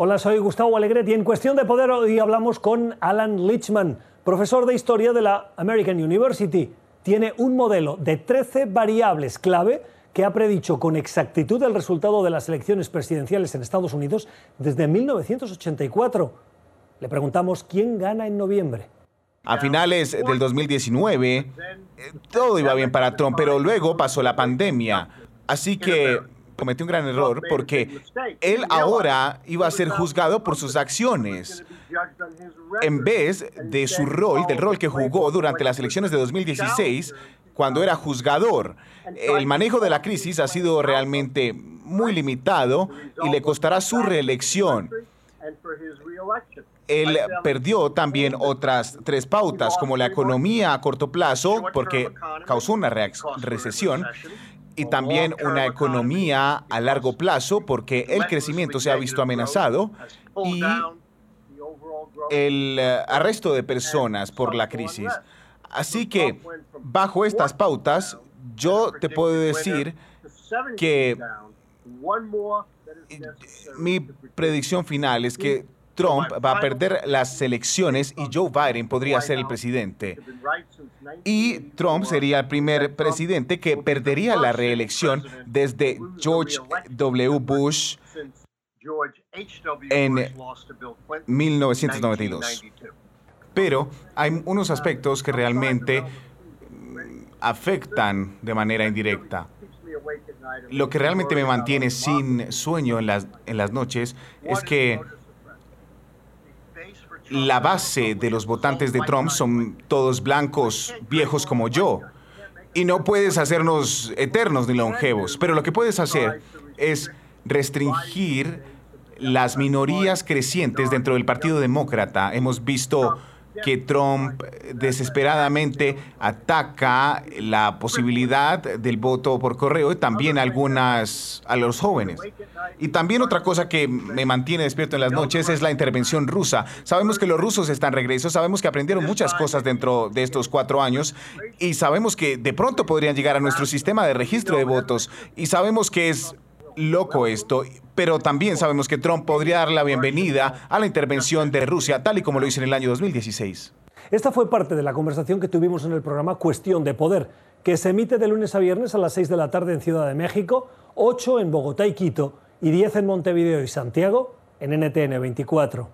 Hola, soy Gustavo Alegret y en Cuestión de Poder hoy hablamos con Alan Lichman, profesor de Historia de la American University. Tiene un modelo de 13 variables clave que ha predicho con exactitud el resultado de las elecciones presidenciales en Estados Unidos desde 1984. Le preguntamos quién gana en noviembre. A finales del 2019, eh, todo iba bien para Trump, pero luego pasó la pandemia. Así que cometió un gran error porque él ahora iba a ser juzgado por sus acciones en vez de su rol, del rol que jugó durante las elecciones de 2016 cuando era juzgador. El manejo de la crisis ha sido realmente muy limitado y le costará su reelección. Él perdió también otras tres pautas, como la economía a corto plazo, porque causó una recesión, y también una economía a largo plazo porque el crecimiento se ha visto amenazado y el eh, arresto de personas por la crisis. Así que bajo estas pautas, yo te puedo decir que mi predicción final es que Trump va a perder las elecciones y Joe Biden podría ser el presidente. Y Trump sería el primer presidente que perdería la reelección desde George W. Bush en 1992. Pero hay unos aspectos que realmente afectan de manera indirecta. Lo que realmente me mantiene sin sueño en las, en las noches es que la base de los votantes de Trump son todos blancos, viejos como yo. Y no puedes hacernos eternos ni longevos, pero lo que puedes hacer es restringir las minorías crecientes dentro del Partido Demócrata. Hemos visto que Trump desesperadamente ataca la posibilidad del voto por correo y también algunas a los jóvenes. Y también otra cosa que me mantiene despierto en las noches es la intervención rusa. Sabemos que los rusos están regreso, sabemos que aprendieron muchas cosas dentro de estos cuatro años y sabemos que de pronto podrían llegar a nuestro sistema de registro de votos y sabemos que es loco esto, pero también sabemos que Trump podría dar la bienvenida a la intervención de Rusia, tal y como lo hizo en el año 2016. Esta fue parte de la conversación que tuvimos en el programa Cuestión de Poder, que se emite de lunes a viernes a las 6 de la tarde en Ciudad de México, 8 en Bogotá y Quito y 10 en Montevideo y Santiago en NTN 24.